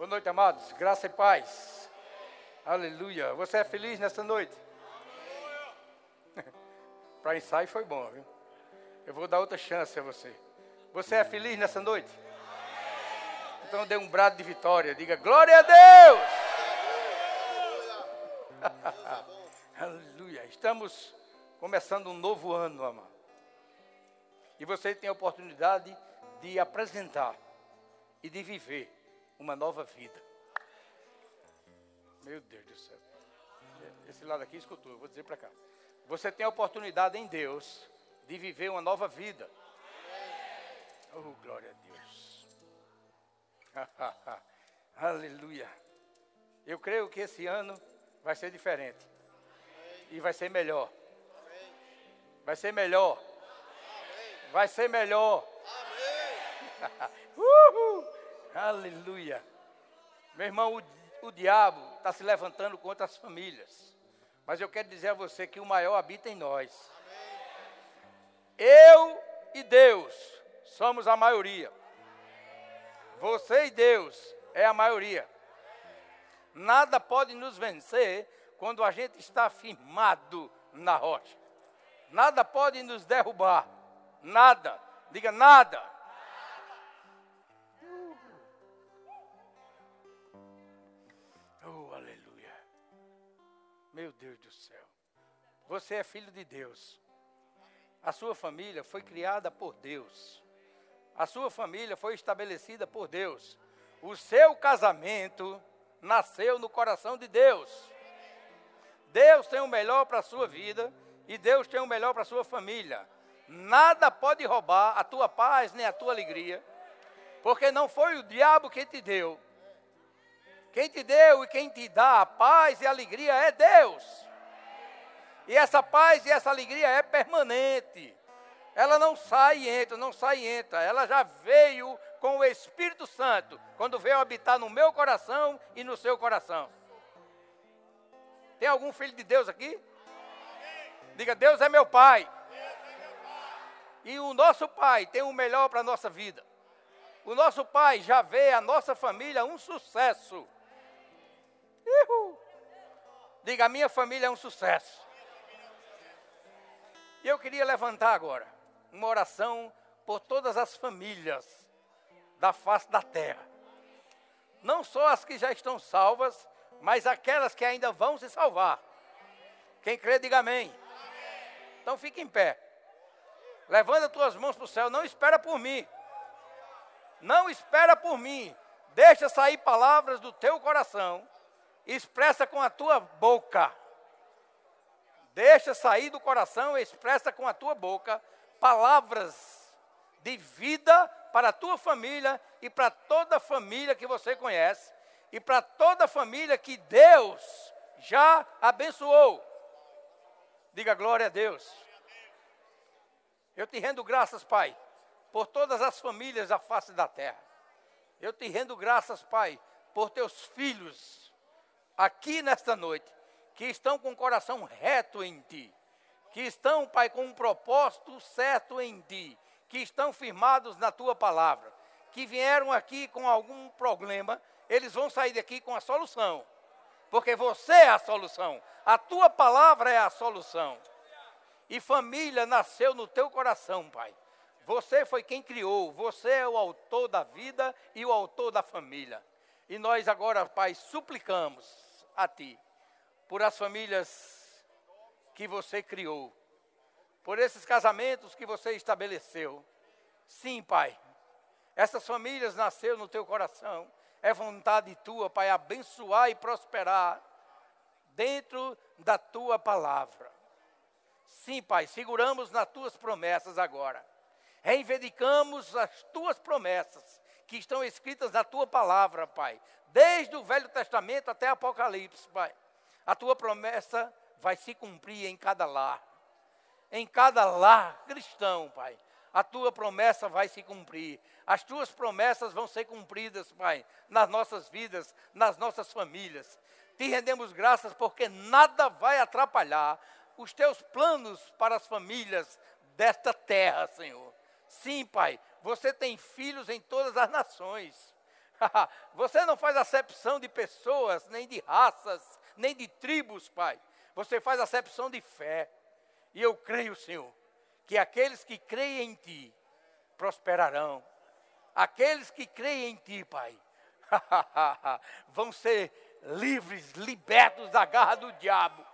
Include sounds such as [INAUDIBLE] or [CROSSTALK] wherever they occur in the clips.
Boa noite, amados. Graça e paz. Aleluia. Você é feliz nessa noite? [LAUGHS] Para ensaio foi bom, viu? Eu vou dar outra chance a você. Você é feliz nessa noite? Então dê um brado de vitória. Diga glória a Deus. [LAUGHS] Aleluia. Estamos começando um novo ano, amado. E você tem a oportunidade de apresentar e de viver uma nova vida. Meu Deus do céu. Esse lado aqui escutou, eu vou dizer para cá. Você tem a oportunidade em Deus de viver uma nova vida. Oh, glória a Deus. [LAUGHS] Aleluia. Eu creio que esse ano vai ser diferente. E vai ser melhor. Vai ser melhor. Vai ser melhor. [LAUGHS] Uhul. Aleluia. Meu irmão, o, o diabo está se levantando contra as famílias. Mas eu quero dizer a você que o maior habita em nós. Eu e Deus somos a maioria. Você e Deus é a maioria. Nada pode nos vencer quando a gente está firmado na rocha. Nada pode nos derrubar. Nada. Diga nada. Meu Deus do céu. Você é filho de Deus. A sua família foi criada por Deus. A sua família foi estabelecida por Deus. O seu casamento nasceu no coração de Deus. Deus tem o melhor para a sua vida e Deus tem o melhor para a sua família. Nada pode roubar a tua paz nem a tua alegria, porque não foi o diabo que te deu, quem te deu e quem te dá a paz e a alegria é Deus. E essa paz e essa alegria é permanente. Ela não sai e entra, não sai e entra. Ela já veio com o Espírito Santo, quando veio habitar no meu coração e no seu coração. Tem algum filho de Deus aqui? Diga, Deus é meu pai. E o nosso pai tem o melhor para a nossa vida. O nosso pai já vê a nossa família um sucesso. Uhul. Diga, a minha família é um sucesso. E eu queria levantar agora uma oração por todas as famílias da face da terra. Não só as que já estão salvas, mas aquelas que ainda vão se salvar. Quem crê, diga amém. Então fique em pé. Levanta as tuas mãos para o céu. Não espera por mim. Não espera por mim. Deixa sair palavras do teu coração expressa com a tua boca. Deixa sair do coração, expressa com a tua boca palavras de vida para a tua família e para toda a família que você conhece e para toda a família que Deus já abençoou. Diga glória a Deus. Eu te rendo graças, Pai, por todas as famílias da face da terra. Eu te rendo graças, Pai, por teus filhos aqui nesta noite, que estão com o coração reto em Ti, que estão, Pai, com um propósito certo em Ti, que estão firmados na Tua palavra, que vieram aqui com algum problema, eles vão sair daqui com a solução, porque você é a solução, a Tua palavra é a solução. E família nasceu no teu coração, Pai. Você foi quem criou, você é o autor da vida e o autor da família. E nós agora, Pai, suplicamos a Ti, por as famílias que você criou, por esses casamentos que você estabeleceu. Sim, Pai, essas famílias nasceram no Teu coração. É vontade Tua, Pai, abençoar e prosperar dentro da Tua palavra. Sim, Pai, seguramos nas Tuas promessas agora. Reivindicamos as Tuas promessas que estão escritas na tua palavra, Pai. Desde o Velho Testamento até Apocalipse, Pai. A tua promessa vai se cumprir em cada lar. Em cada lar cristão, Pai. A tua promessa vai se cumprir. As tuas promessas vão ser cumpridas, Pai, nas nossas vidas, nas nossas famílias. Te rendemos graças porque nada vai atrapalhar os teus planos para as famílias desta terra, Senhor. Sim, Pai, você tem filhos em todas as nações. [LAUGHS] Você não faz acepção de pessoas, nem de raças, nem de tribos, Pai. Você faz acepção de fé. E eu creio, Senhor, que aqueles que creem em Ti prosperarão. Aqueles que creem em Ti, Pai, [LAUGHS] vão ser livres, libertos da garra do diabo.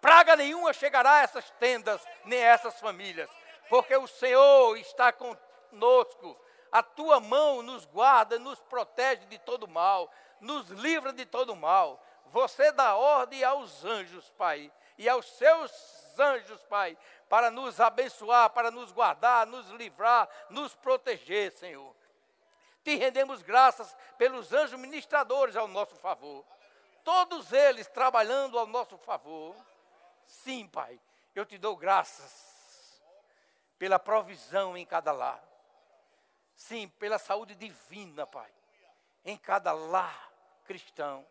Praga nenhuma chegará a essas tendas, nem a essas famílias, porque o Senhor está conosco. A tua mão nos guarda, nos protege de todo mal, nos livra de todo mal. Você dá ordem aos anjos, Pai, e aos seus anjos, Pai, para nos abençoar, para nos guardar, nos livrar, nos proteger, Senhor. Te rendemos graças pelos anjos ministradores ao nosso favor. Todos eles trabalhando ao nosso favor. Sim, Pai, eu te dou graças pela provisão em cada lar. Sim, pela saúde divina, Pai, em cada lar cristão,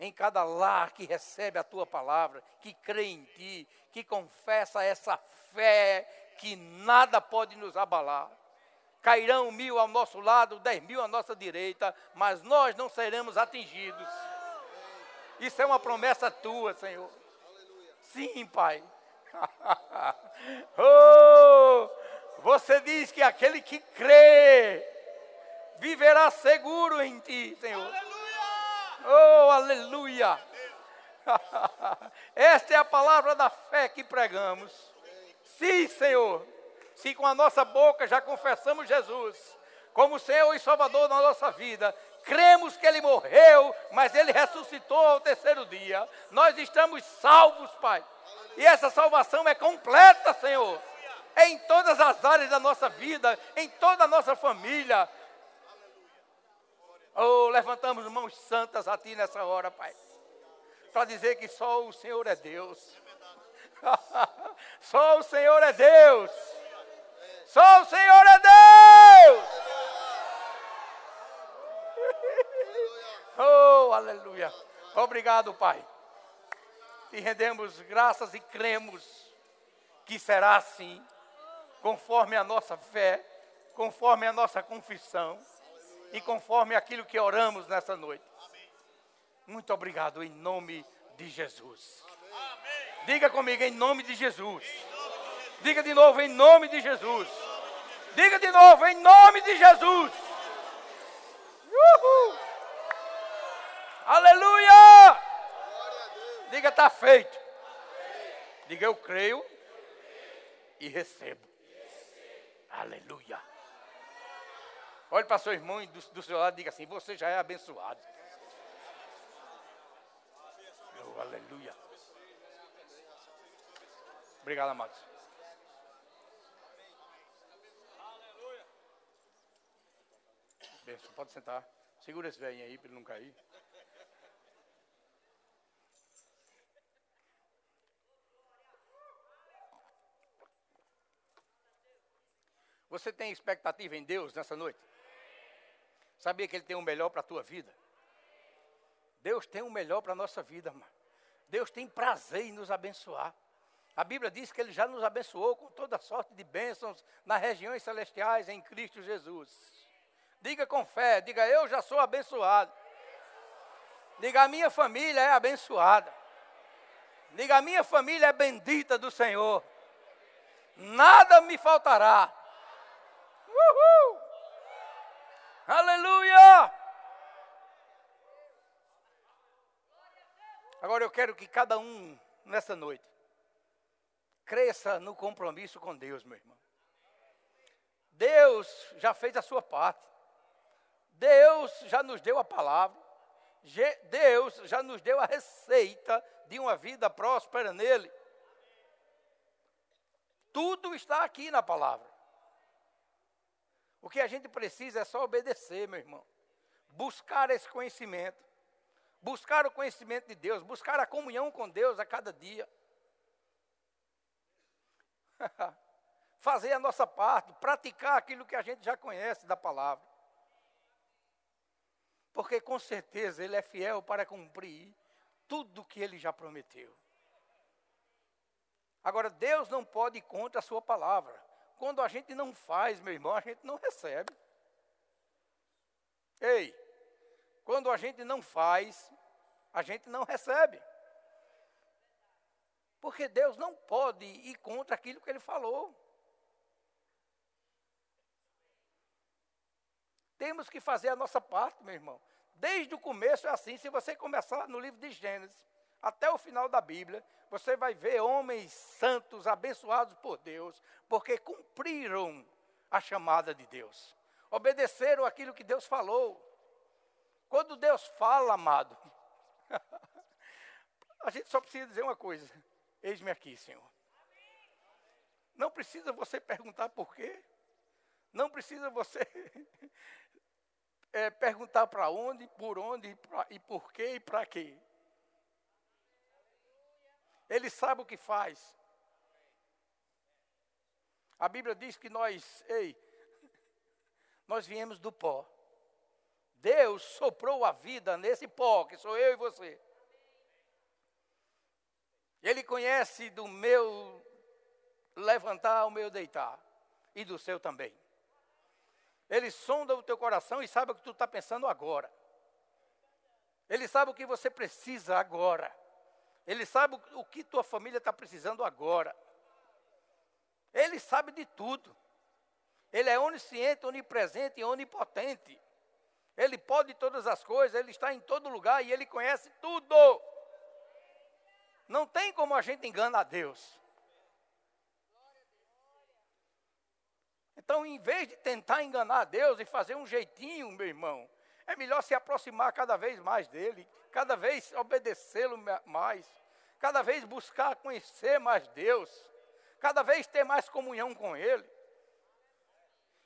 em cada lar que recebe a tua palavra, que crê em ti, que confessa essa fé que nada pode nos abalar cairão mil ao nosso lado, dez mil à nossa direita, mas nós não seremos atingidos. Isso é uma promessa tua, Senhor. Sim, Pai. [LAUGHS] oh, você diz que aquele que crê viverá seguro em ti, Senhor. Oh, aleluia. [LAUGHS] Esta é a palavra da fé que pregamos. Sim, Senhor se com a nossa boca já confessamos Jesus como Senhor e Salvador da nossa vida, cremos que Ele morreu, mas Ele ressuscitou ao terceiro dia, nós estamos salvos, Pai. E essa salvação é completa, Senhor, em todas as áreas da nossa vida, em toda a nossa família. Oh, levantamos mãos santas a Ti nessa hora, Pai, para dizer que [LAUGHS] só o Senhor é Deus. só o Senhor é Deus. Só o Senhor é Deus. Oh, aleluia. Obrigado, Pai. E rendemos graças e cremos que será assim, conforme a nossa fé, conforme a nossa confissão e conforme aquilo que oramos nessa noite. Muito obrigado em nome de Jesus. Diga comigo em nome de Jesus. Diga de novo, em nome de Jesus. Diga de novo, em nome de Jesus. Uhul. Aleluia! Diga, está feito. Diga, eu creio e recebo. Aleluia. Olhe para seu irmão do, do seu lado e diga assim: Você já é abençoado. Oh, aleluia. Obrigado, amados. Benção, pode sentar. Segura esse velhinho aí para ele não cair. Você tem expectativa em Deus nessa noite? Sabia que Ele tem o melhor para a tua vida? Deus tem o melhor para a nossa vida, mano. Deus tem prazer em nos abençoar. A Bíblia diz que Ele já nos abençoou com toda sorte de bênçãos nas regiões celestiais em Cristo Jesus. Diga com fé, diga eu já sou abençoado. Diga a minha família é abençoada. Diga a minha família é bendita do Senhor. Nada me faltará. Uhul! Aleluia! Agora eu quero que cada um nessa noite cresça no compromisso com Deus, meu irmão. Deus já fez a sua parte. Deus já nos deu a palavra, Deus já nos deu a receita de uma vida próspera nele. Tudo está aqui na palavra. O que a gente precisa é só obedecer, meu irmão. Buscar esse conhecimento. Buscar o conhecimento de Deus. Buscar a comunhão com Deus a cada dia. [LAUGHS] Fazer a nossa parte. Praticar aquilo que a gente já conhece da palavra porque com certeza Ele é fiel para cumprir tudo que Ele já prometeu. Agora, Deus não pode ir contra a Sua palavra. Quando a gente não faz, meu irmão, a gente não recebe. Ei, Quando a gente não faz, a gente não recebe. Porque Deus não pode ir contra aquilo que ele falou. Temos que fazer a nossa parte, meu irmão. Desde o começo é assim. Se você começar no livro de Gênesis, até o final da Bíblia, você vai ver homens santos, abençoados por Deus, porque cumpriram a chamada de Deus, obedeceram aquilo que Deus falou. Quando Deus fala, amado, [LAUGHS] a gente só precisa dizer uma coisa: eis-me aqui, Senhor. Não precisa você perguntar por quê, não precisa você [LAUGHS] é, perguntar para onde, por onde, pra, e por quê e para quê. Ele sabe o que faz. A Bíblia diz que nós, ei, [LAUGHS] nós viemos do pó. Deus soprou a vida nesse pó, que sou eu e você. Ele conhece do meu levantar, o meu deitar, e do seu também. Ele sonda o teu coração e sabe o que tu está pensando agora. Ele sabe o que você precisa agora. Ele sabe o que tua família está precisando agora. Ele sabe de tudo. Ele é onisciente, onipresente e onipotente. Ele pode todas as coisas, ele está em todo lugar e ele conhece tudo. Não tem como a gente enganar Deus. Então, em vez de tentar enganar Deus e fazer um jeitinho, meu irmão, é melhor se aproximar cada vez mais dele, cada vez obedecê-lo mais, cada vez buscar conhecer mais Deus, cada vez ter mais comunhão com Ele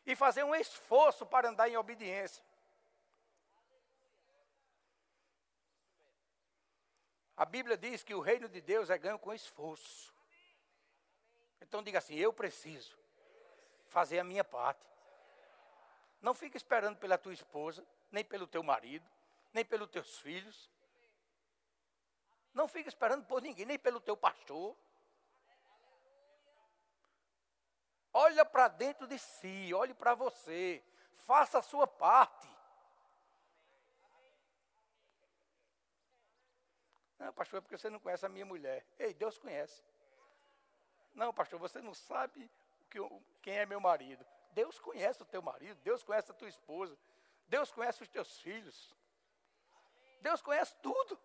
e fazer um esforço para andar em obediência. A Bíblia diz que o reino de Deus é ganho com esforço. Então diga assim: eu preciso fazer a minha parte. Não fique esperando pela tua esposa, nem pelo teu marido, nem pelos teus filhos. Não fique esperando por ninguém, nem pelo teu pastor. Olha para dentro de si, olhe para você, faça a sua parte. Não, pastor, é porque você não conhece a minha mulher. Ei, Deus conhece. Não, pastor, você não sabe que, quem é meu marido. Deus conhece o teu marido, Deus conhece a tua esposa, Deus conhece os teus filhos. Deus conhece tudo.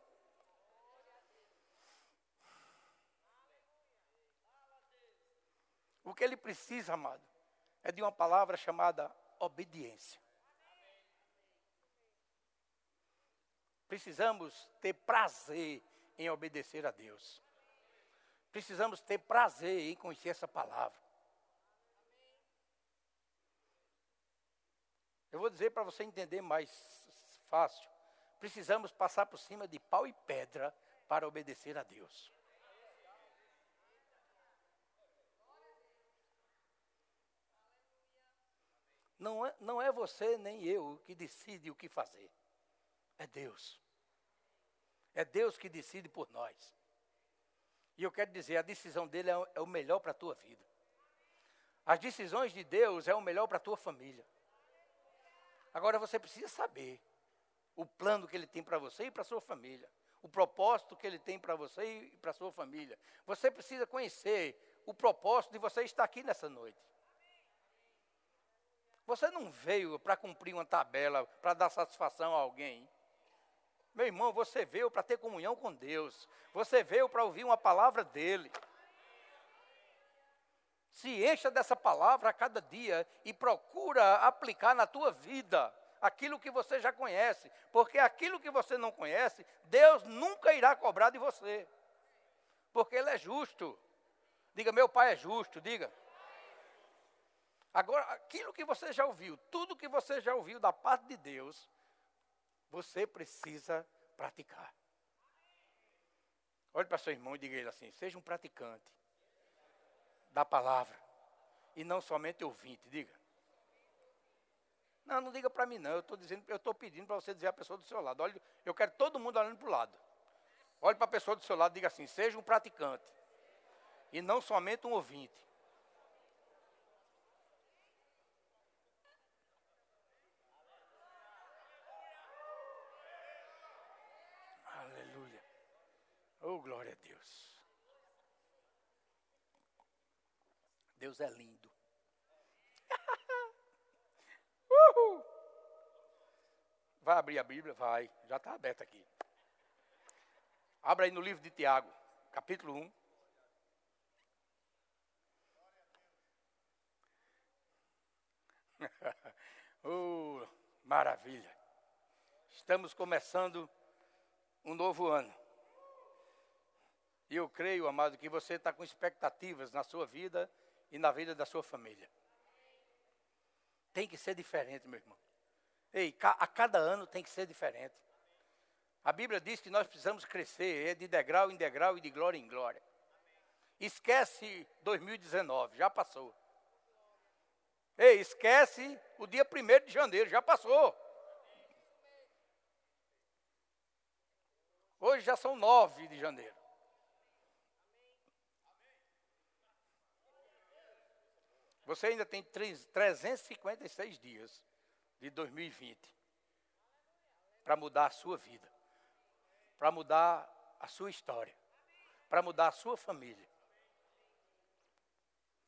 O que ele precisa, amado, é de uma palavra chamada obediência. Precisamos ter prazer em obedecer a Deus. Precisamos ter prazer em conhecer essa palavra. Eu vou dizer para você entender mais fácil. Precisamos passar por cima de pau e pedra para obedecer a Deus. Não é, não é você nem eu que decide o que fazer. É Deus. É Deus que decide por nós. E eu quero dizer, a decisão dele é, é o melhor para a tua vida. As decisões de Deus é o melhor para a tua família. Agora você precisa saber o plano que ele tem para você e para sua família, o propósito que ele tem para você e para sua família. Você precisa conhecer o propósito de você estar aqui nessa noite. Você não veio para cumprir uma tabela, para dar satisfação a alguém. Meu irmão, você veio para ter comunhão com Deus. Você veio para ouvir uma palavra dele. Se encha dessa palavra a cada dia e procura aplicar na tua vida aquilo que você já conhece, porque aquilo que você não conhece, Deus nunca irá cobrar de você. Porque ele é justo. Diga, meu pai é justo, diga. Agora, aquilo que você já ouviu, tudo que você já ouviu da parte de Deus, você precisa praticar. Olhe para seu irmão e diga ele assim: seja um praticante da palavra. E não somente ouvinte, diga. Não, não diga para mim não, eu estou dizendo, eu estou pedindo para você dizer à pessoa do seu lado. Olha, eu quero todo mundo olhando para o lado. Olhe para a pessoa do seu lado e diga assim, seja um praticante. E não somente um ouvinte. Aleluia. Oh, glória a Deus. Deus é lindo. [LAUGHS] Uhul. Vai abrir a Bíblia? Vai. Já está aberta aqui. Abra aí no livro de Tiago, capítulo 1. oh, [LAUGHS] maravilha. Estamos começando um novo ano. E eu creio, amado, que você está com expectativas na sua vida e na vida da sua família. Tem que ser diferente, meu irmão. Ei, a cada ano tem que ser diferente. A Bíblia diz que nós precisamos crescer é de degrau em degrau e de glória em glória. Esquece 2019, já passou. Ei, esquece o dia 1 de janeiro, já passou. Hoje já são 9 de janeiro. Você ainda tem 356 dias de 2020 para mudar a sua vida, para mudar a sua história, para mudar a sua família.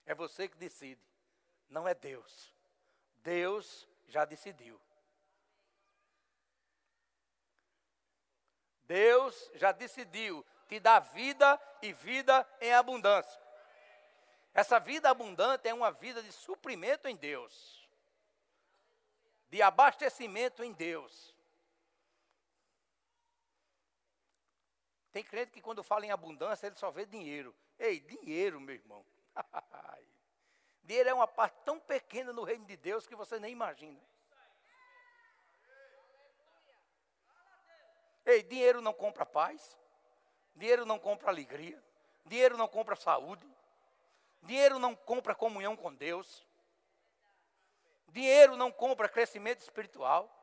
É você que decide, não é Deus. Deus já decidiu. Deus já decidiu te dar vida e vida em abundância. Essa vida abundante é uma vida de suprimento em Deus, de abastecimento em Deus. Tem crente que quando fala em abundância, ele só vê dinheiro. Ei, dinheiro, meu irmão. [LAUGHS] dinheiro é uma parte tão pequena no reino de Deus que você nem imagina. Ei, dinheiro não compra paz, dinheiro não compra alegria, dinheiro não compra saúde, Dinheiro não compra comunhão com Deus. Dinheiro não compra crescimento espiritual.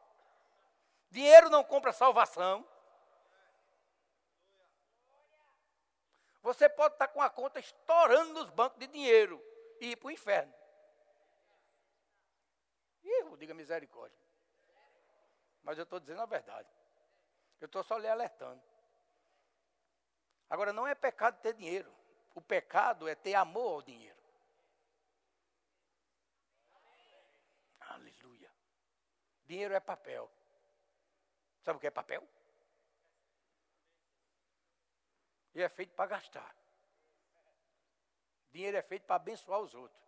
Dinheiro não compra salvação. Você pode estar com a conta estourando nos bancos de dinheiro e ir para o inferno. Erro, diga misericórdia. Mas eu estou dizendo a verdade. Eu estou só lhe alertando. Agora, não é pecado ter dinheiro. O pecado é ter amor ao dinheiro. Aleluia. Dinheiro é papel. Sabe o que é papel? E é feito para gastar. Dinheiro é feito para abençoar os outros.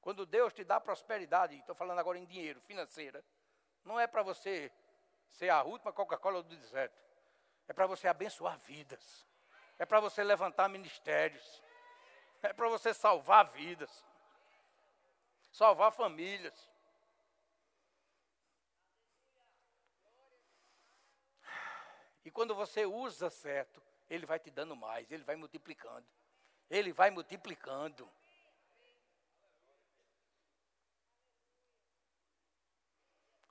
Quando Deus te dá prosperidade, estou falando agora em dinheiro, financeira, não é para você ser a última Coca-Cola do deserto. É para você abençoar vidas. É para você levantar ministérios. É para você salvar vidas. Salvar famílias. E quando você usa certo, ele vai te dando mais, ele vai multiplicando. Ele vai multiplicando.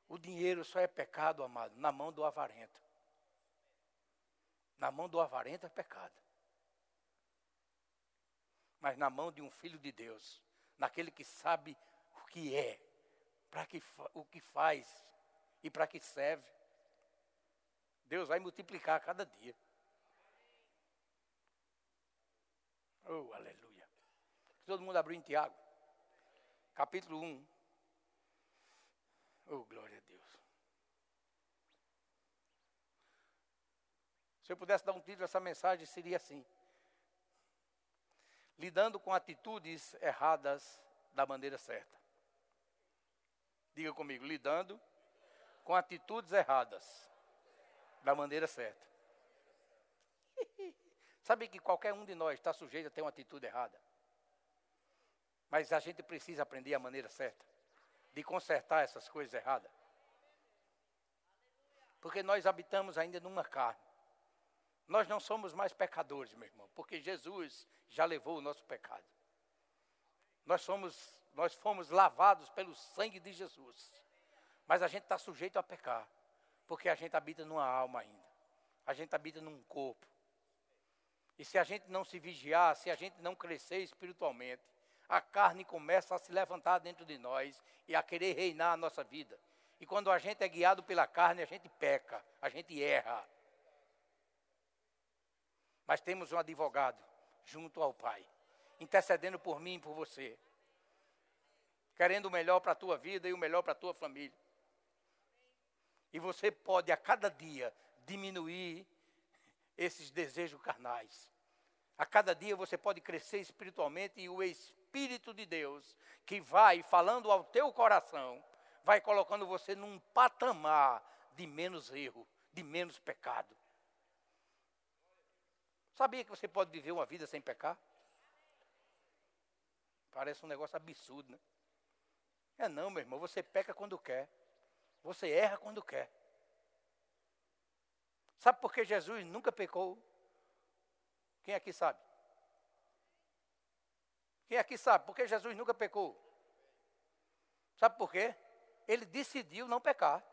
O dinheiro só é pecado, amado, na mão do avarento. Na mão do avarento é pecado. Mas na mão de um filho de Deus, naquele que sabe o que é, para que o que faz e para que serve, Deus vai multiplicar a cada dia. Oh, aleluia. Todo mundo abriu em Tiago, capítulo 1. Oh, glória a Deus. Se eu pudesse dar um título a essa mensagem, seria assim: Lidando com atitudes erradas da maneira certa. Diga comigo, lidando com atitudes erradas da maneira certa. [LAUGHS] Sabe que qualquer um de nós está sujeito a ter uma atitude errada. Mas a gente precisa aprender a maneira certa de consertar essas coisas erradas. Porque nós habitamos ainda numa carne. Nós não somos mais pecadores, meu irmão, porque Jesus já levou o nosso pecado. Nós somos, nós fomos lavados pelo sangue de Jesus. Mas a gente está sujeito a pecar, porque a gente habita numa alma ainda. A gente habita num corpo. E se a gente não se vigiar, se a gente não crescer espiritualmente, a carne começa a se levantar dentro de nós e a querer reinar a nossa vida. E quando a gente é guiado pela carne, a gente peca, a gente erra. Mas temos um advogado junto ao Pai, intercedendo por mim e por você, querendo o melhor para a tua vida e o melhor para a tua família. E você pode a cada dia diminuir esses desejos carnais. A cada dia você pode crescer espiritualmente e o Espírito de Deus, que vai falando ao teu coração, vai colocando você num patamar de menos erro, de menos pecado. Sabia que você pode viver uma vida sem pecar? Parece um negócio absurdo, né? É não, meu irmão, você peca quando quer. Você erra quando quer. Sabe por que Jesus nunca pecou? Quem aqui sabe? Quem aqui sabe? Por que Jesus nunca pecou? Sabe por quê? Ele decidiu não pecar.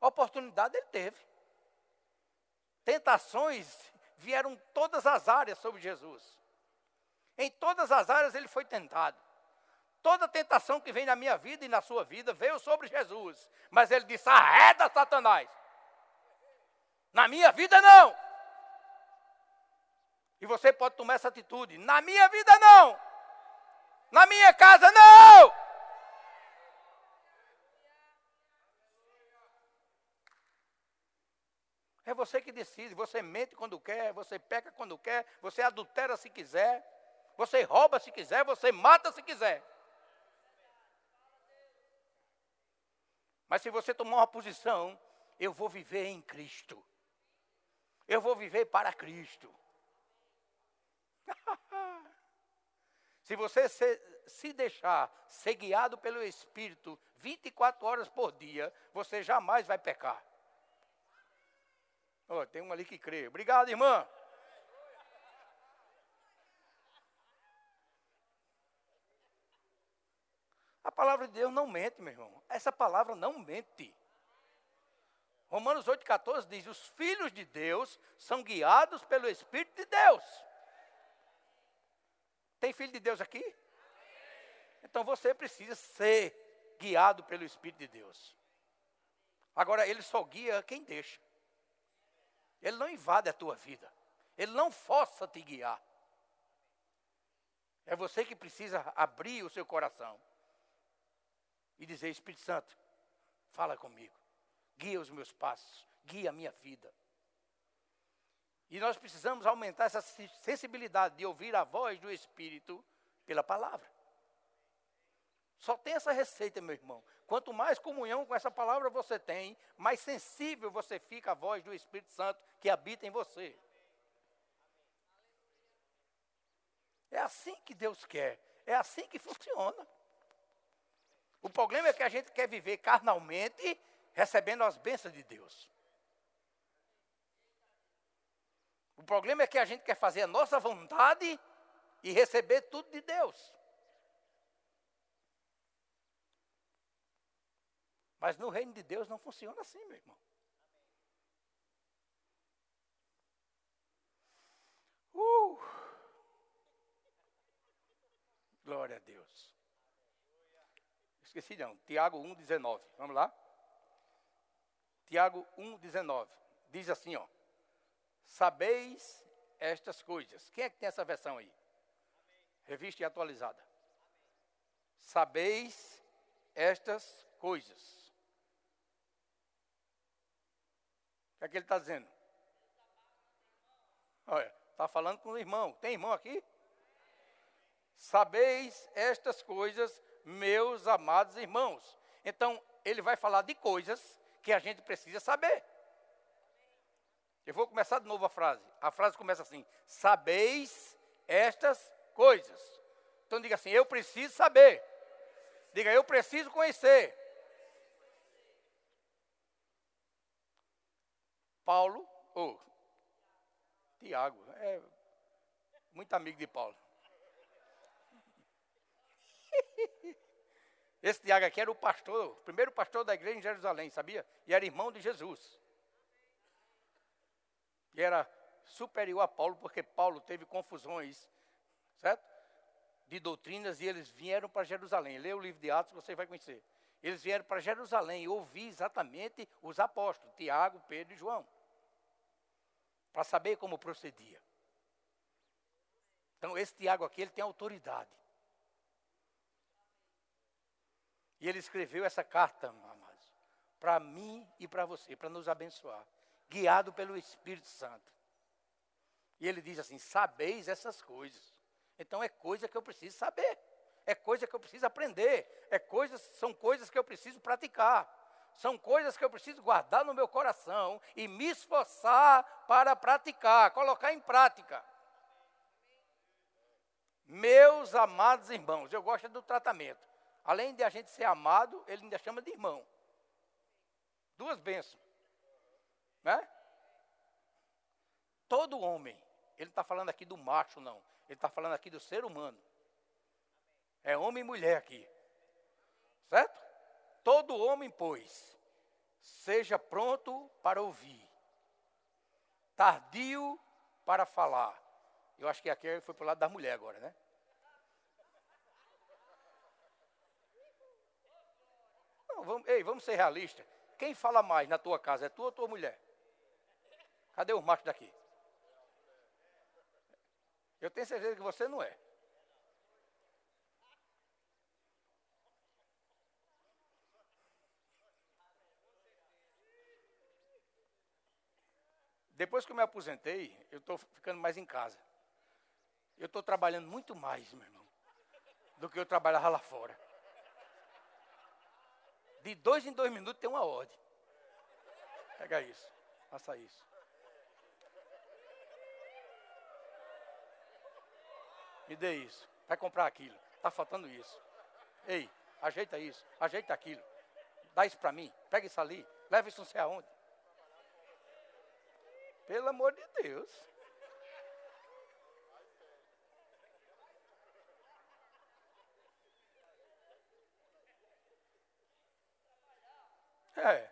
A oportunidade ele teve. Tentações vieram todas as áreas sobre Jesus. Em todas as áreas ele foi tentado. Toda tentação que vem na minha vida e na sua vida veio sobre Jesus. Mas ele disse: arreda Satanás. Na minha vida não. E você pode tomar essa atitude. Na minha vida não. Na minha casa não. É você que decide. Você mente quando quer, você peca quando quer, você adultera se quiser, você rouba se quiser, você mata se quiser. Mas se você tomar uma posição, eu vou viver em Cristo. Eu vou viver para Cristo. [LAUGHS] Se você se, se, deixar ser guiado pelo Espírito 24 horas por dia, você jamais vai pecar. Oh, tem um ali que crê. Obrigado, irmã. A palavra de Deus não mente, meu irmão. Essa palavra não mente. Romanos 8,14 diz: Os filhos de Deus são guiados pelo Espírito de Deus. Tem filho de Deus aqui? Então você precisa ser guiado pelo Espírito de Deus. Agora, ele só guia quem deixa. Ele não invade a tua vida. Ele não força te guiar. É você que precisa abrir o seu coração e dizer: Espírito Santo, fala comigo, guia os meus passos, guia a minha vida. E nós precisamos aumentar essa sensibilidade de ouvir a voz do Espírito pela palavra. Só tem essa receita, meu irmão. Quanto mais comunhão com essa palavra você tem, mais sensível você fica à voz do Espírito Santo que habita em você. É assim que Deus quer. É assim que [LAUGHS] funciona. O problema é que a gente quer viver carnalmente, recebendo as bênçãos de Deus. O problema é que a gente quer fazer a nossa vontade e receber tudo de Deus. Mas no reino de Deus não funciona assim, meu irmão. Uh! Glória a Deus. Esqueci não. Tiago 1,19. Vamos lá? Tiago 1,19. Diz assim, ó. Sabeis estas coisas. Quem é que tem essa versão aí? Revista e atualizada. Sabeis estas coisas. O que é que ele está dizendo? Olha, está falando com o irmão. Tem irmão aqui? Sabeis estas coisas, meus amados irmãos. Então, ele vai falar de coisas que a gente precisa saber. Eu vou começar de novo a frase. A frase começa assim: Sabeis estas coisas. Então diga assim: Eu preciso saber. Diga, eu preciso conhecer. Paulo, ou oh, Tiago, é muito amigo de Paulo. [LAUGHS] Esse Tiago aqui era o pastor, o primeiro pastor da igreja em Jerusalém, sabia? E era irmão de Jesus e era superior a Paulo, porque Paulo teve confusões, certo? De doutrinas, e eles vieram para Jerusalém. Lê o livro de Atos, você vai conhecer. Eles vieram para Jerusalém ouvir exatamente os apóstolos, Tiago, Pedro e João, para saber como procedia. Então, esse Tiago aqui, ele tem autoridade. E ele escreveu essa carta, amados, para mim e para você, para nos abençoar, guiado pelo Espírito Santo. E ele diz assim: sabeis essas coisas. Então é coisa que eu preciso saber é coisa que eu preciso aprender, é coisas, são coisas que eu preciso praticar, são coisas que eu preciso guardar no meu coração e me esforçar para praticar, colocar em prática. Meus amados irmãos, eu gosto do tratamento. Além de a gente ser amado, ele ainda chama de irmão. Duas bênçãos. Né? Todo homem, ele está falando aqui do macho, não. Ele está falando aqui do ser humano. É homem e mulher aqui. Certo? Todo homem, pois, seja pronto para ouvir, tardio para falar. Eu acho que aqui foi para o lado da mulher agora, né? Não, vamos, ei, vamos ser realistas. Quem fala mais na tua casa, é tu ou tua mulher? Cadê os machos daqui? Eu tenho certeza que você não é. Depois que eu me aposentei, eu estou ficando mais em casa. Eu estou trabalhando muito mais, meu irmão, do que eu trabalhava lá fora. De dois em dois minutos tem uma ordem. Pega isso, faça isso. Me dê isso. Vai comprar aquilo. Está faltando isso. Ei, ajeita isso, ajeita aquilo. Dá isso para mim. Pega isso ali. Leva isso não sei aonde. Pelo amor de Deus. É.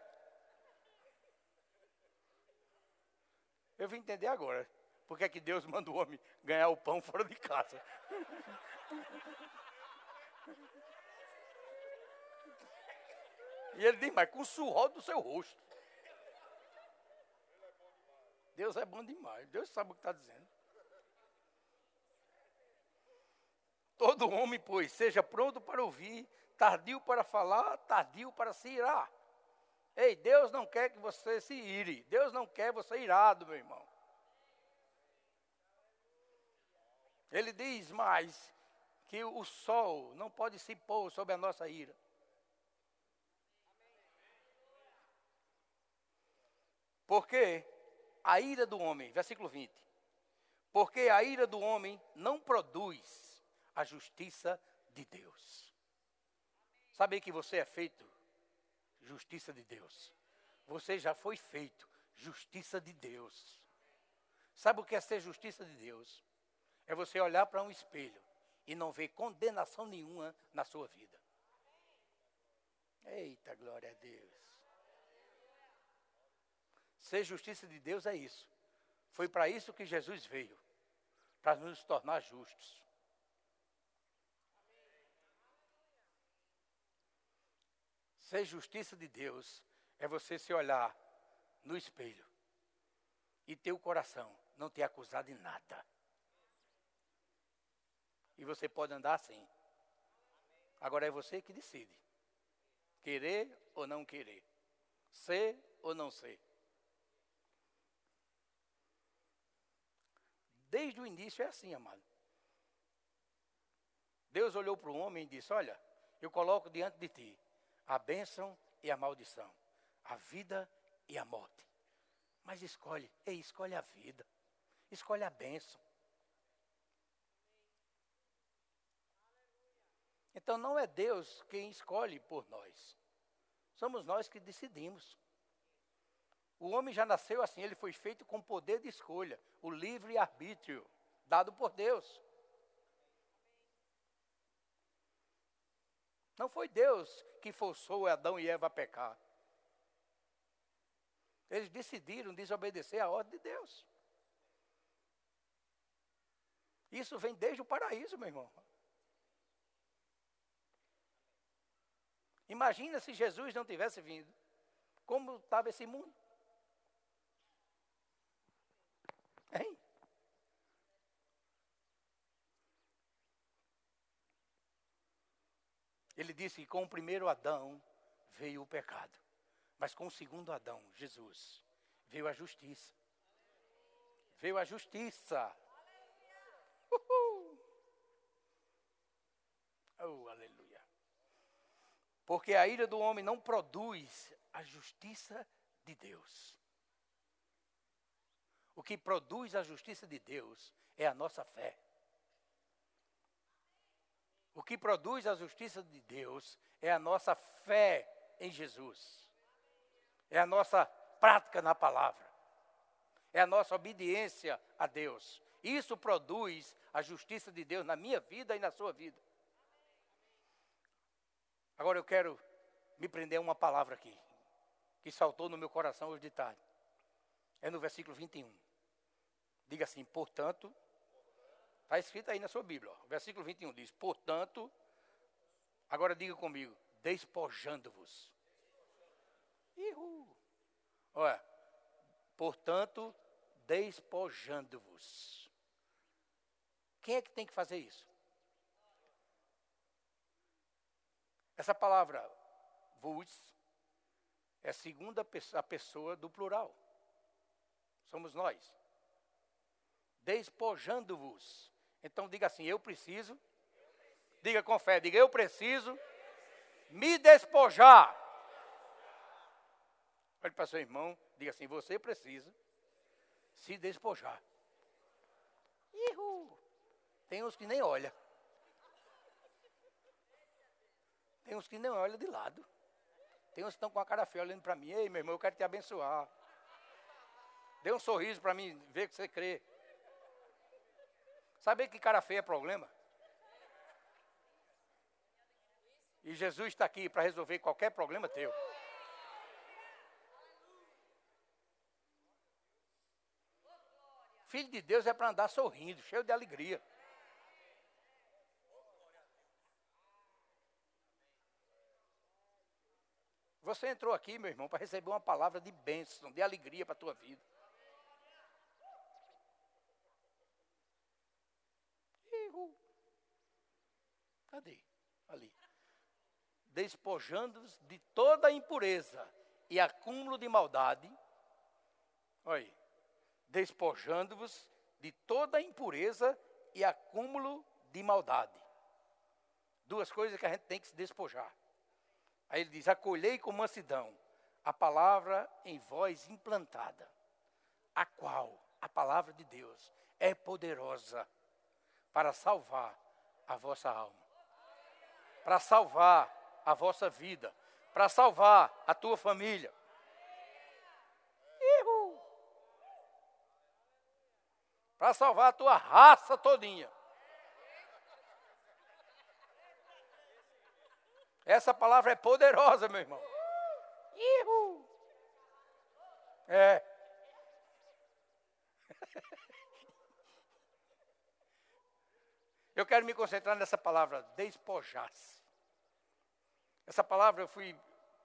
Eu vim entender agora. Por que é que Deus [LAUGHS] manda o homem ganhar o pão fora de casa? E ele diz, mas com o suor do seu rosto. Deus é bom demais. Deus sabe o que está dizendo. Todo homem, pois, seja pronto para ouvir, tardio para falar, tardio para se irar. Ei, Deus não quer que você se ire. Deus não quer você irado, meu irmão. Ele diz mais que o sol não pode se pôr sobre a nossa ira. Por quê? A ira do homem, versículo 20. Porque a ira do homem não produz a justiça de Deus. Sabe que você é feito justiça de Deus. Você já foi feito justiça de Deus. Sabe o que é ser justiça de Deus? É você olhar para um espelho e não ver condenação nenhuma na sua vida. Eita, glória a Deus. Ser justiça de Deus é isso. Foi para isso que Jesus veio para nos tornar justos. Ser justiça de Deus é você se olhar no espelho e ter o coração não ter acusado de nada. E você pode andar assim. Agora é você que decide. Querer ou não querer. Ser ou não ser. Desde o início é assim, amado. Deus olhou para o homem e disse: Olha, eu coloco diante de ti a bênção e a maldição, a vida e a morte. Mas escolhe, ei, escolhe a vida, escolhe a bênção. Então não é Deus quem escolhe por nós, somos nós que decidimos. O homem já nasceu assim, ele foi feito com poder de escolha, o livre arbítrio dado por Deus. Não foi Deus que forçou Adão e Eva a pecar. Eles decidiram desobedecer à ordem de Deus. Isso vem desde o paraíso, meu irmão. Imagina se Jesus não tivesse vindo. Como estava esse mundo? Ele disse que com o primeiro Adão veio o pecado, mas com o segundo Adão, Jesus, veio a justiça. Veio a justiça. Uhul. Oh, aleluia. Porque a ira do homem não produz a justiça de Deus. O que produz a justiça de Deus é a nossa fé. O que produz a justiça de Deus é a nossa fé em Jesus. É a nossa prática na palavra. É a nossa obediência a Deus. Isso produz a justiça de Deus na minha vida e na sua vida. Agora eu quero me prender a uma palavra aqui, que saltou no meu coração hoje de tarde. É no versículo 21. Diga assim: portanto, Está escrito aí na sua Bíblia. Ó. Versículo 21 diz: Portanto, agora diga comigo: despojando-vos. Olha, portanto, despojando-vos. Quem é que tem que fazer isso? Essa palavra vos é a segunda a pessoa do plural. Somos nós. Despojando-vos. Então diga assim: eu preciso. Diga com fé, diga eu preciso me despojar. Olhe para seu irmão, diga assim: você precisa se despojar. Ihu. Tem uns que nem olham. Tem uns que nem olham de lado. Tem uns que estão com a cara feia olhando para mim. Ei, meu irmão, eu quero te abençoar. Dê um sorriso para mim, ver que você crê. Sabe que cara feia é problema? E Jesus está aqui para resolver qualquer problema teu. Filho de Deus é para andar sorrindo, cheio de alegria. Você entrou aqui, meu irmão, para receber uma palavra de bênção, de alegria para a tua vida. Cadê? Ali. Despojando-os de toda impureza e acúmulo de maldade. Olha aí. Despojando-vos de toda impureza e acúmulo de maldade. Duas coisas que a gente tem que se despojar. Aí ele diz: acolhei com mansidão a palavra em voz implantada, a qual a palavra de Deus é poderosa para salvar a vossa alma para salvar a vossa vida, para salvar a tua família. Para salvar a tua raça todinha. Essa palavra é poderosa, meu irmão. É. [LAUGHS] Eu quero me concentrar nessa palavra, despojar-se. Essa palavra eu fui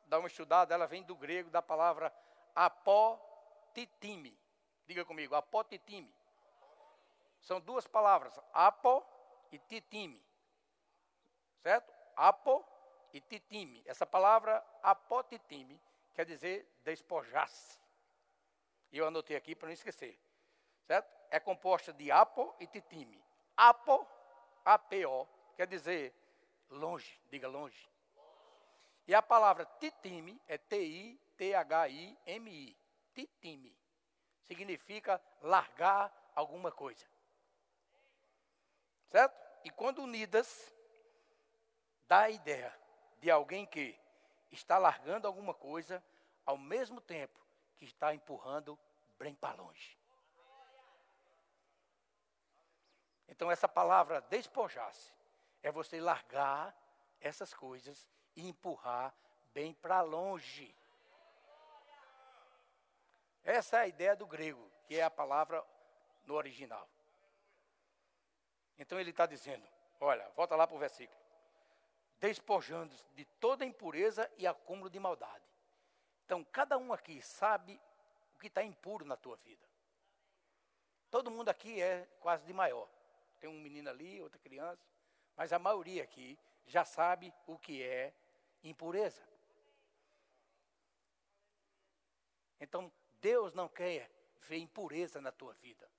dar uma estudada, ela vem do grego da palavra apotitime. Diga comigo, apotitime. São duas palavras, apo e titime. Certo? Apo e titime. Essa palavra apotitime quer dizer despojar-se. E eu anotei aqui para não esquecer. Certo? É composta de apo e titime. Apo, A-P-O, quer dizer longe, diga longe. E a palavra titime é T-I-T-H-I-M-I. Titime. Significa largar alguma coisa. Certo? E quando unidas, dá a ideia de alguém que está largando alguma coisa ao mesmo tempo que está empurrando bem para longe. Então essa palavra despojar-se é você largar essas coisas e empurrar bem para longe. Essa é a ideia do grego, que é a palavra no original. Então ele está dizendo: olha, volta lá para o versículo. despojando de toda impureza e acúmulo de maldade. Então, cada um aqui sabe o que está impuro na tua vida. Todo mundo aqui é quase de maior. Tem um menino ali, outra criança, mas a maioria aqui já sabe o que é impureza. Então, Deus não quer ver impureza na tua vida,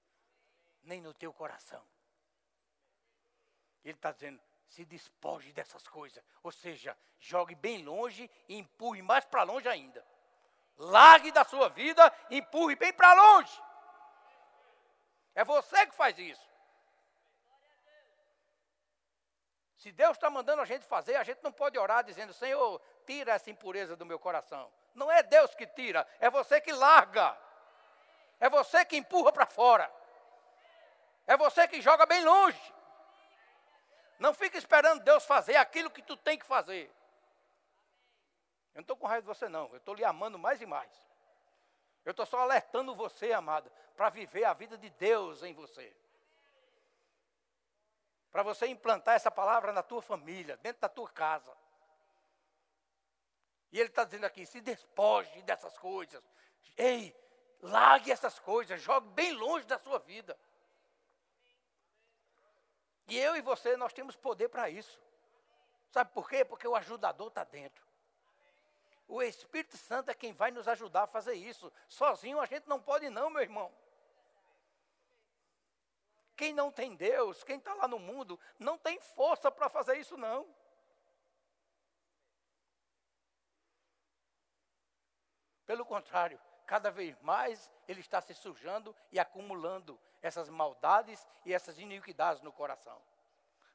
nem no teu coração. Ele está dizendo: se despoje dessas coisas. Ou seja, jogue bem longe e empurre mais para longe ainda. Largue da sua vida empurre bem para longe. É você que faz isso. Se Deus está mandando a gente fazer, a gente não pode orar dizendo, Senhor, tira essa impureza do meu coração. Não é Deus que tira, é você que larga. É você que empurra para fora. É você que joga bem longe. Não fica esperando Deus fazer aquilo que tu tem que fazer. Eu não estou com raiva de você, não. Eu estou lhe amando mais e mais. Eu estou só alertando você, amada, para viver a vida de Deus em você. Para você implantar essa palavra na tua família, dentro da tua casa. E ele está dizendo aqui: se despoje dessas coisas. Ei, largue essas coisas, jogue bem longe da sua vida. E eu e você, nós temos poder para isso. Sabe por quê? Porque o ajudador está dentro. O Espírito Santo é quem vai nos ajudar a fazer isso. Sozinho a gente não pode, não, meu irmão. Quem não tem Deus, quem está lá no mundo, não tem força para fazer isso, não. Pelo contrário, cada vez mais ele está se sujando e acumulando essas maldades e essas iniquidades no coração.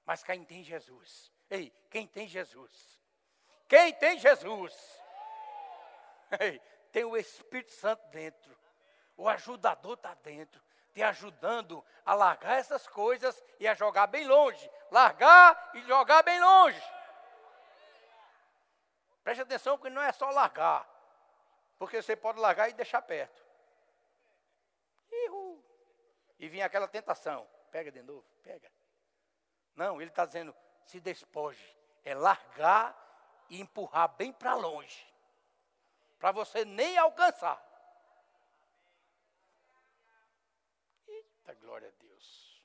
Mas quem tem Jesus? Ei, quem tem Jesus? Quem tem Jesus? Ei, tem o Espírito Santo dentro. O ajudador está dentro, te ajudando a largar essas coisas e a jogar bem longe. Largar e jogar bem longe. Preste atenção que não é só largar. Porque você pode largar e deixar perto. E vinha aquela tentação. Pega de novo, pega. Não, ele está dizendo, se despoje. É largar e empurrar bem para longe. Para você nem alcançar. Eita, glória a Deus.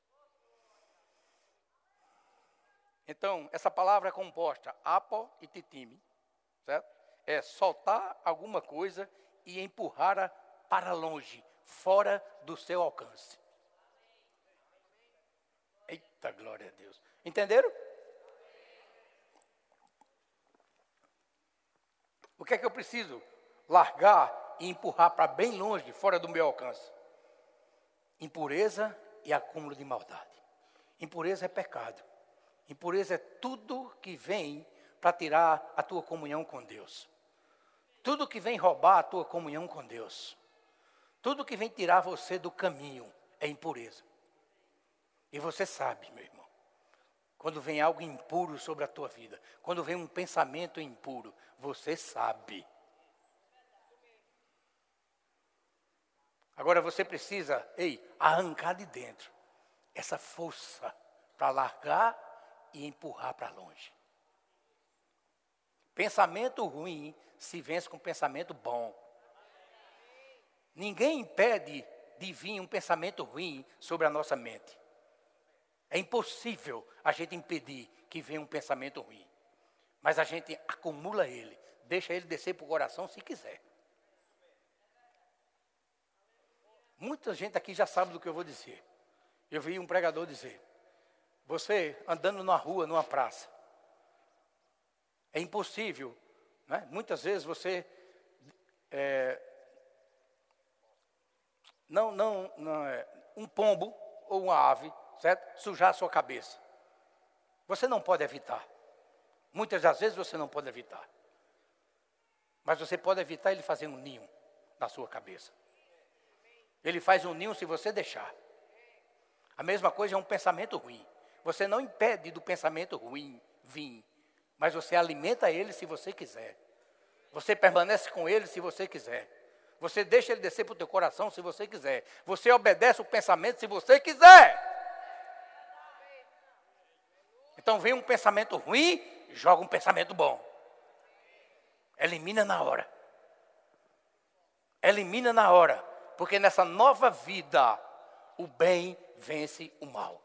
Então, essa palavra é composta apo e titime, certo? É soltar alguma coisa e empurrar para longe, fora do seu alcance. Eita, glória a Deus. Entenderam? O que é que eu preciso? Largar e empurrar para bem longe, fora do meu alcance. Impureza e acúmulo de maldade. Impureza é pecado. Impureza é tudo que vem para tirar a tua comunhão com Deus. Tudo que vem roubar a tua comunhão com Deus. Tudo que vem tirar você do caminho é impureza. E você sabe, meu irmão, quando vem algo impuro sobre a tua vida, quando vem um pensamento impuro, você sabe. Agora você precisa, ei, arrancar de dentro essa força para largar e empurrar para longe. Pensamento ruim se vence com pensamento bom. Ninguém impede de vir um pensamento ruim sobre a nossa mente. É impossível a gente impedir que venha um pensamento ruim. Mas a gente acumula ele, deixa ele descer para o coração se quiser. Muita gente aqui já sabe do que eu vou dizer. Eu vi um pregador dizer: você andando na rua, numa praça, é impossível, né? muitas vezes você é, não, não, não é, um pombo ou uma ave certo? Sujar a sua cabeça. Você não pode evitar. Muitas das vezes você não pode evitar. Mas você pode evitar ele fazer um ninho na sua cabeça. Ele faz um ninho se você deixar. A mesma coisa é um pensamento ruim. Você não impede do pensamento ruim vir, mas você alimenta ele se você quiser. Você permanece com ele se você quiser. Você deixa ele descer para o teu coração se você quiser. Você obedece o pensamento se você quiser. Então vem um pensamento ruim, joga um pensamento bom. Elimina na hora. Elimina na hora. Porque nessa nova vida, o bem vence o mal.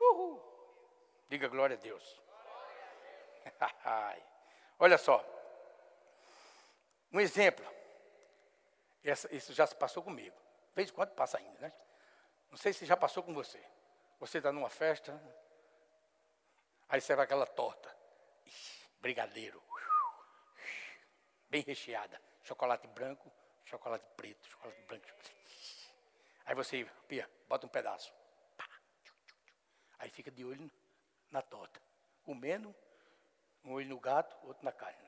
Uhul. Diga glória a Deus. Olha só. Um exemplo. Essa, isso já se passou comigo. Vez em quando passa ainda, né? Não sei se já passou com você. Você está numa festa, aí vai aquela torta. Brigadeiro. Bem recheada. Chocolate branco, chocolate preto, chocolate branco. Aí você, Pia, bota um pedaço. Aí fica de olho na torta. Comendo, um olho no gato, outro na carne.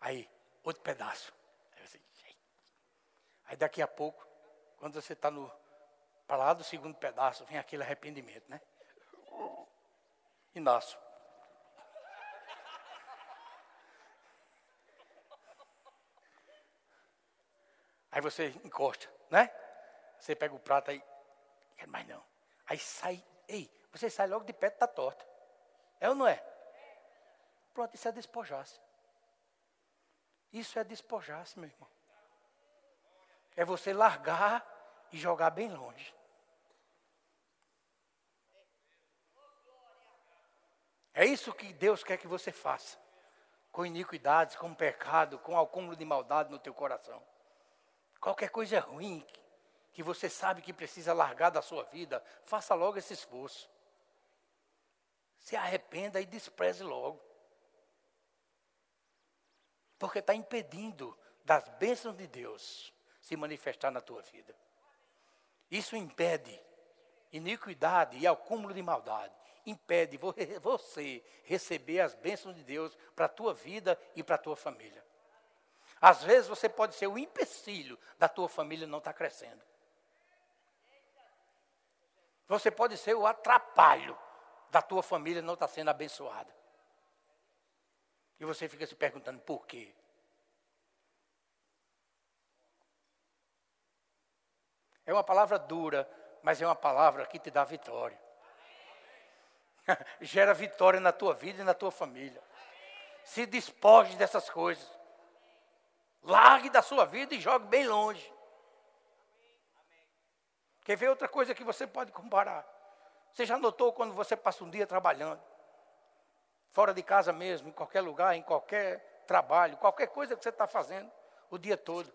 Aí, outro pedaço. Aí, você, aí daqui a pouco, quando você está no para lá do segundo pedaço, vem aquele arrependimento, né? E Aí você encosta, né? Você pega o prato aí, quero mais não. Aí sai, ei, você sai logo de perto da torta. É ou não é? Pronto, isso é despojar-se. Isso é despojar-se, meu irmão. É você largar e jogar bem longe. É isso que Deus quer que você faça. Com iniquidades, com pecado, com acúmulo de maldade no teu coração. Qualquer coisa ruim que você sabe que precisa largar da sua vida, faça logo esse esforço. Se arrependa e despreze logo. Porque está impedindo das bênçãos de Deus se manifestar na tua vida. Isso impede iniquidade e acúmulo de maldade. Impede [LAUGHS] você receber as bênçãos de Deus para a tua vida e para a tua família. Às vezes você pode ser o empecilho da tua família não estar tá crescendo. Você pode ser o atrapalho da tua família não estar tá sendo abençoada. E você fica se perguntando por quê? É uma palavra dura, mas é uma palavra que te dá vitória. [LAUGHS] Gera vitória na tua vida e na tua família. Se despoje dessas coisas. Largue da sua vida e jogue bem longe. Quer ver outra coisa que você pode comparar? Você já notou quando você passa um dia trabalhando? Fora de casa mesmo, em qualquer lugar, em qualquer trabalho, qualquer coisa que você está fazendo o dia todo.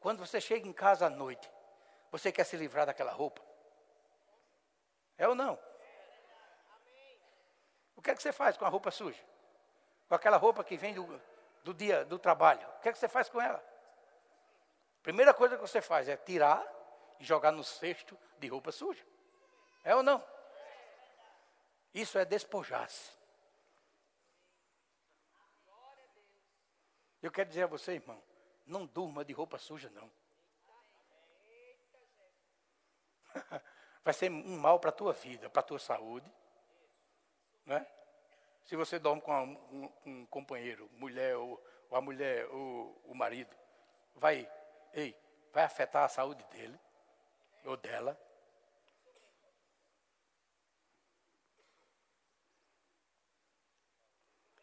Quando você chega em casa à noite, você quer se livrar daquela roupa? É ou não? O que é que você faz com a roupa suja? Com aquela roupa que vem do, do dia do trabalho. O que é que você faz com ela? Primeira coisa que você faz é tirar e jogar no cesto de roupa suja. É ou não? Isso é despojar-se. Eu quero dizer a você, irmão, não durma de roupa suja, não. [LAUGHS] Vai ser um mal para a tua vida, para a tua saúde. Né? Se você dorme com um, um, companheiro, mulher ou, ou, a mulher ou o marido, vai, ei, vai afetar a saúde dele ou dela.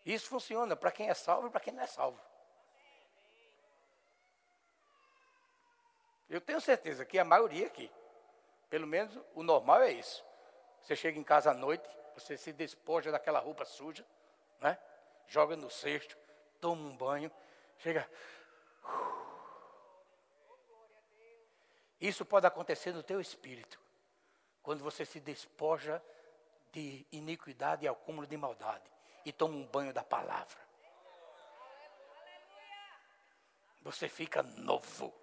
Isso funciona para quem é salvo e para quem não é salvo. Eu tenho certeza que a maioria aqui, pelo menos o normal é isso. Você chega em casa à noite, você se despoja daquela roupa suja, né? joga no cesto, toma um banho, chega. Isso pode acontecer no teu espírito, quando você se despoja de iniquidade e acúmulo de maldade e toma um banho da palavra. Você fica novo.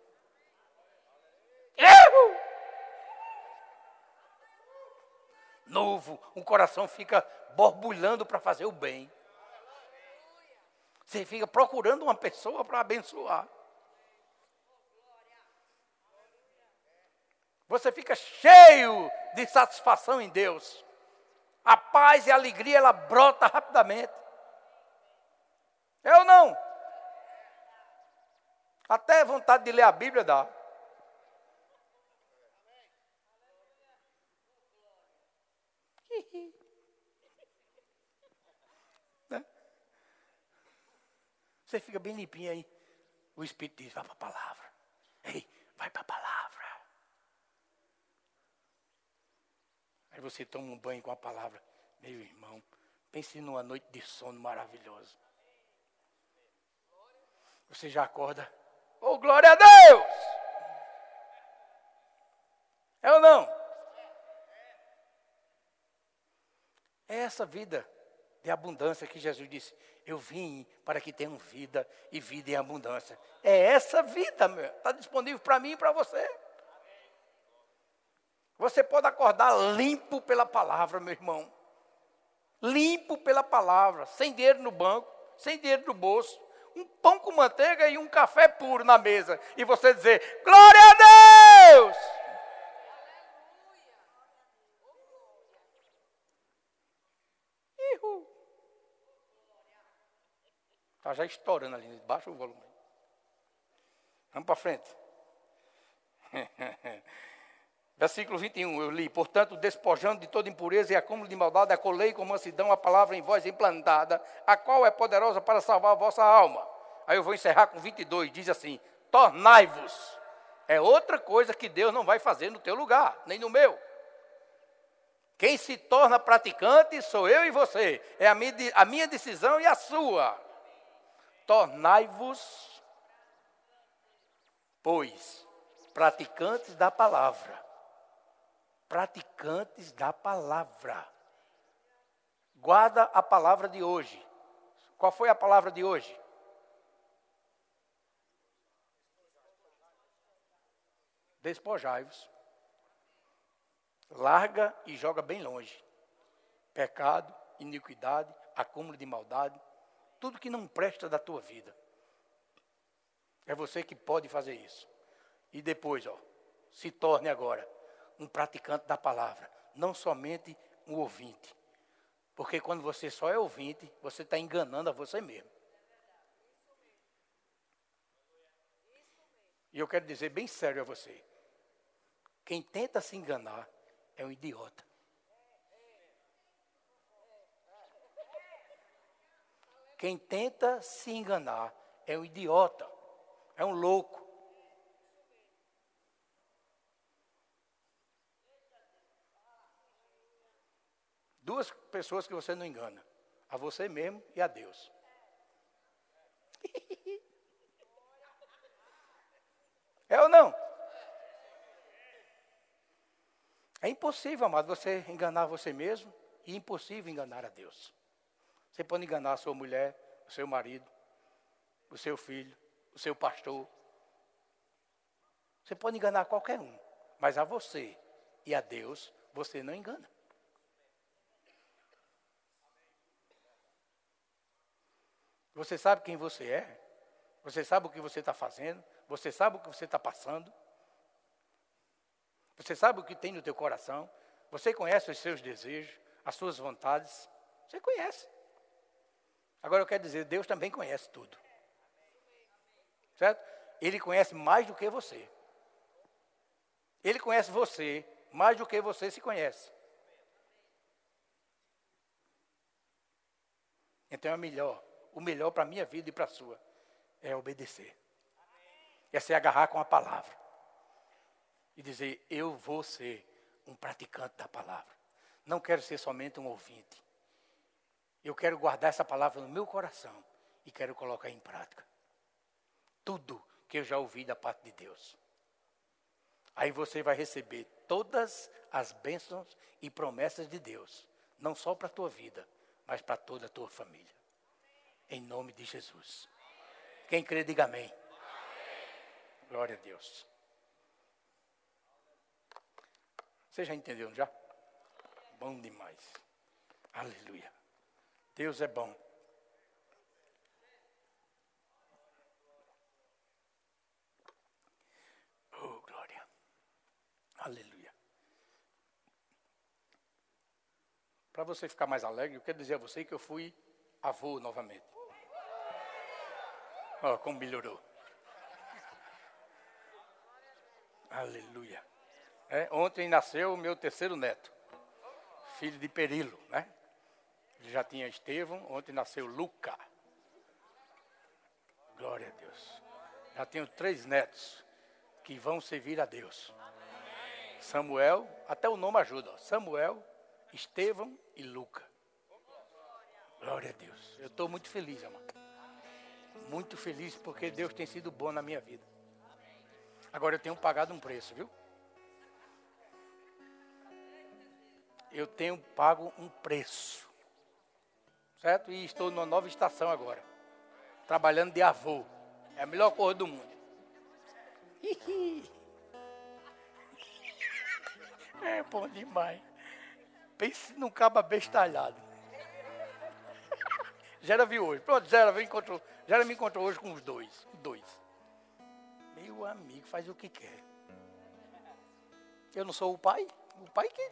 Novo, o coração fica borbulhando para fazer o bem. Você fica procurando uma pessoa para abençoar. Você fica cheio de satisfação em Deus. A paz e a alegria ela brota rapidamente. Ou não? Até vontade de ler a Bíblia dá. Você fica bem limpinho aí. O Espírito diz, vai para a palavra. Ei, vai para a palavra. Aí você toma um banho com a palavra. Meu irmão, pense numa noite de sono maravilhoso. Você já acorda. Oh, glória a Deus! É ou não? É essa vida de abundância que Jesus disse: Eu vim para que tenham vida e vida em abundância. É essa vida, meu. Está disponível para mim e para você. Você pode acordar limpo pela palavra, meu irmão. Limpo pela palavra, sem dinheiro no banco, sem dinheiro no bolso. Um pão com manteiga e um café puro na mesa. E você dizer: Glória a Deus! Está já estourando ali, baixa o volume. Vamos para frente. [LAUGHS] Versículo 21, eu li. Portanto, despojando de toda impureza e acúmulo de maldade, acolei com mansidão a palavra em voz implantada, a qual é poderosa para salvar a vossa alma. Aí eu vou encerrar com 22, diz assim: Tornai-vos. É outra coisa que Deus não vai fazer no teu lugar, nem no meu. Quem se torna praticante sou eu e você. É a minha, a minha decisão e a sua tornai-vos, pois, praticantes da palavra. Praticantes da palavra. Guarda a palavra de hoje. Qual foi a palavra de hoje? Despojai-vos. Larga e joga bem longe. Pecado, iniquidade, acúmulo de maldade, tudo que não presta da tua vida. É você que pode fazer isso. E depois, ó, se torne agora um praticante da palavra, não somente um ouvinte. Porque quando você só é ouvinte, você está enganando a você mesmo. E eu quero dizer bem sério a você: quem tenta se enganar é um idiota. Quem tenta se enganar é um idiota, é um louco. Duas pessoas que você não engana: a você mesmo e a Deus. [LAUGHS] É ou não? É impossível, amado, você enganar você mesmo e impossível enganar a Deus. Você pode enganar a sua mulher, o seu marido, o seu filho, o seu pastor. Você pode enganar qualquer um, mas a você e a Deus você não engana. Você sabe quem você é, você sabe o que você está fazendo, você sabe o que você está passando, você sabe o que tem no teu coração, você conhece os seus desejos, as suas vontades, você conhece. Agora eu quero dizer, Deus também conhece tudo. Certo? Ele conhece mais do que você. Ele conhece você mais do que você se conhece. Então é melhor, o melhor para a minha vida e para a sua é obedecer. É se agarrar com a palavra. E dizer, eu vou ser um praticante da palavra. Não quero ser somente um ouvinte. Eu quero guardar essa palavra no meu coração e quero colocar em prática. Tudo que eu já ouvi da parte de Deus. Aí você vai receber todas as bênçãos e promessas de Deus, não só para a tua vida, mas para toda a tua família. Em nome de Jesus. Quem crê, diga amém. Glória a Deus. Você já entendeu, já? Bom demais. Aleluia. Deus é bom. Oh, glória. Aleluia. Para você ficar mais alegre, eu quero dizer a você que eu fui avô novamente. Ó, oh, como melhorou. Aleluia. É, ontem nasceu o meu terceiro neto, filho de Perilo, né? Já tinha Estevão, ontem nasceu Luca. Glória a Deus. Já tenho três netos que vão servir a Deus. Samuel, até o nome ajuda. Samuel, Estevão e Luca. Glória a Deus. Eu estou muito feliz, amado. Muito feliz porque Deus tem sido bom na minha vida. Agora eu tenho pagado um preço, viu? Eu tenho pago um preço. Certo? E estou numa nova estação agora. Trabalhando de avô. É a melhor coisa do mundo. [LAUGHS] É bom demais. Pense num caba bestalhado. [LAUGHS] Gera viu hoje. Pronto, Gera, encontrou, Gera me encontrou hoje com os dois. Dois. Meu amigo, faz o que quer. Eu não sou o pai? O pai que.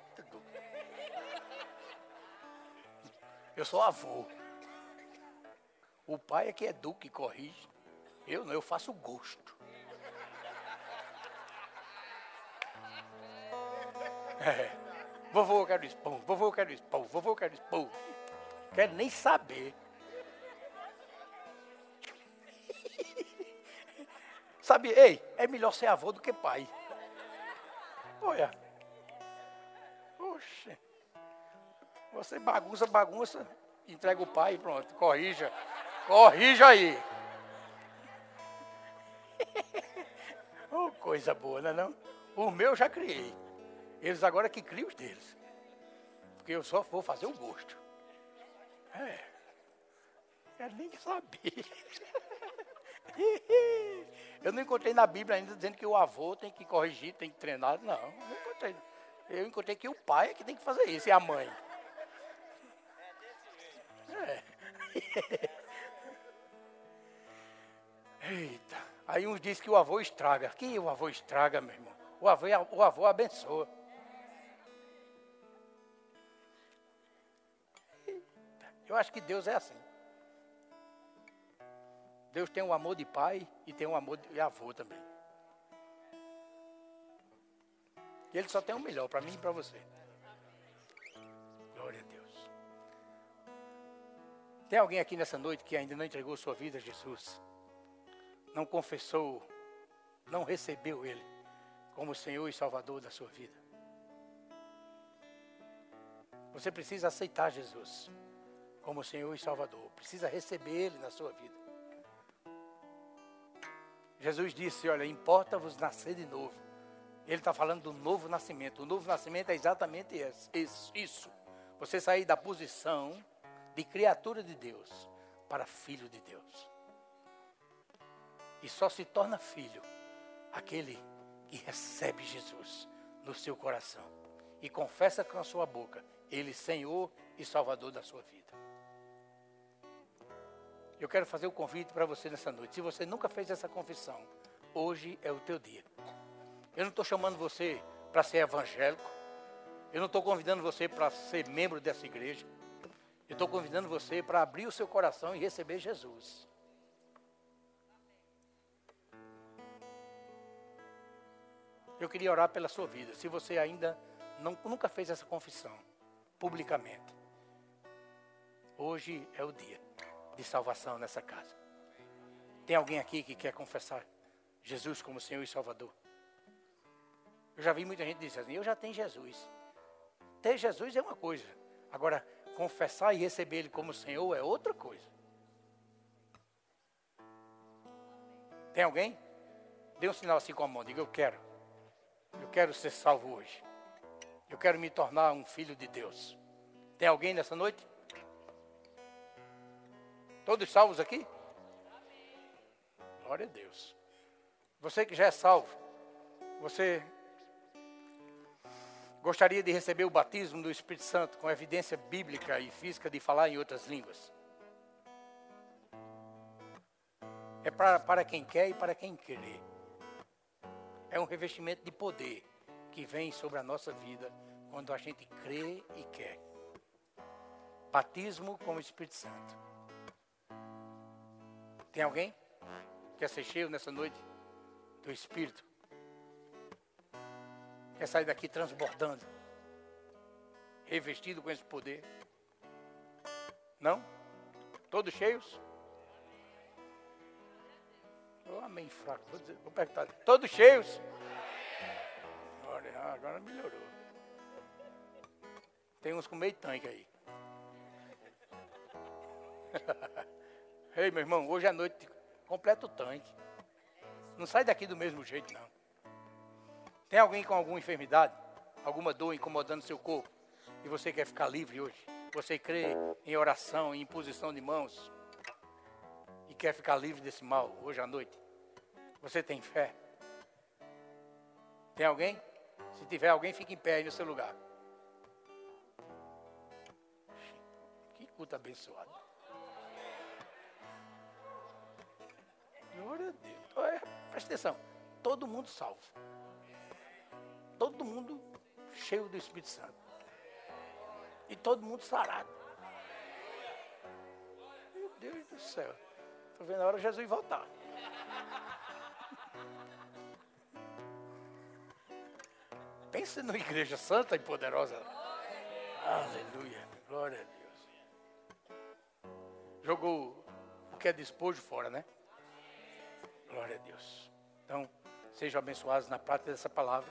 Eu sou avô. O pai é que educa e corrige. Eu não, eu faço gosto. É. Vovô, eu quero expor. Vovô, eu quero expor. Vovô, eu quero expor. Quero nem saber. Sabe, ei, é melhor ser avô do que pai. Olha. Oxe. Você bagunça, bagunça, entrega o pai e pronto, corrija. Corrija aí. [LAUGHS] oh, coisa boa, não é não? O meu já criei. Eles agora que criam os deles. Porque eu só vou fazer o gosto. É. Quero nem saber. [LAUGHS] Eu não encontrei na Bíblia ainda dizendo que o avô tem que corrigir, tem que treinar. Não, não encontrei. Eu encontrei que o pai é que tem que fazer isso, e a mãe. É. Eita. Aí uns dizem que o avô estraga. Que o avô estraga, meu irmão? O avô, o avô abençoa. Eu acho que Deus é assim. Deus tem um amor de pai e tem um amor de avô também. E Ele só tem o melhor para mim e para você. Tem alguém aqui nessa noite que ainda não entregou sua vida a Jesus? Não confessou, não recebeu Ele como Senhor e Salvador da sua vida? Você precisa aceitar Jesus como Senhor e Salvador. Precisa receber Ele na sua vida. Jesus disse: Olha, importa-vos nascer de novo. Ele está falando do novo nascimento. O novo nascimento é exatamente isso. Você sair da posição de criatura de Deus para filho de Deus. E só se torna filho aquele que recebe Jesus no seu coração e confessa com a sua boca Ele Senhor e Salvador da sua vida. Eu quero fazer o um convite para você nessa noite. Se você nunca fez essa confissão, hoje é o teu dia. Eu não estou chamando você para ser evangélico. Eu não estou convidando você para ser membro dessa igreja. Eu estou convidando você para abrir o seu coração e receber Jesus. Eu queria orar pela sua vida. Se você ainda não, nunca fez essa confissão publicamente, hoje é o dia de salvação nessa casa. Tem alguém aqui que quer confessar Jesus como Senhor e Salvador? Eu já vi muita gente dizer assim, eu já tenho Jesus. Ter Jesus é uma coisa. Agora, confessar e receber Ele como Senhor é outra coisa. Tem alguém? Dê um sinal assim com a mão, diga eu quero. Eu quero ser salvo hoje. Eu quero me tornar um filho de Deus. Tem alguém nessa noite? Todos salvos aqui? Glória a Deus. Você que já é salvo, você gostaria de receber o batismo do Espírito Santo com evidência bíblica e física de falar em outras línguas? É para, para quem quer e para quem querer. É um revestimento de poder que vem sobre a nossa vida quando a gente crê e quer. Batismo com o Espírito Santo. Tem alguém? Quer ser cheio nessa noite do Espírito? Quer sair daqui transbordando? Revestido com esse poder? Não? Todos cheios? meio fraco. Vou, dizer, vou perguntar. Todos cheios? Olha, agora melhorou. Tem uns com meio tanque aí. [LAUGHS] Ei, meu irmão, hoje à noite completa o tanque. Não sai daqui do mesmo jeito, não. Tem alguém com alguma enfermidade, alguma dor incomodando seu corpo, e você quer ficar livre hoje? Você crê em oração, em imposição de mãos, e quer ficar livre desse mal hoje à noite? Você tem fé? Tem alguém? Se tiver alguém, fique em pé aí no seu lugar. Que culto abençoado. Glória a Deus. Presta atenção. Todo mundo salvo. Todo mundo cheio do Espírito Santo. E todo mundo sarado. Meu Deus do céu. Estou vendo a hora de Jesus voltar. Pense numa igreja santa e poderosa. Aleluia. Glória a Deus. Jogou o que é despojo fora, né? Glória a Deus. Então, sejam abençoados na prática dessa palavra.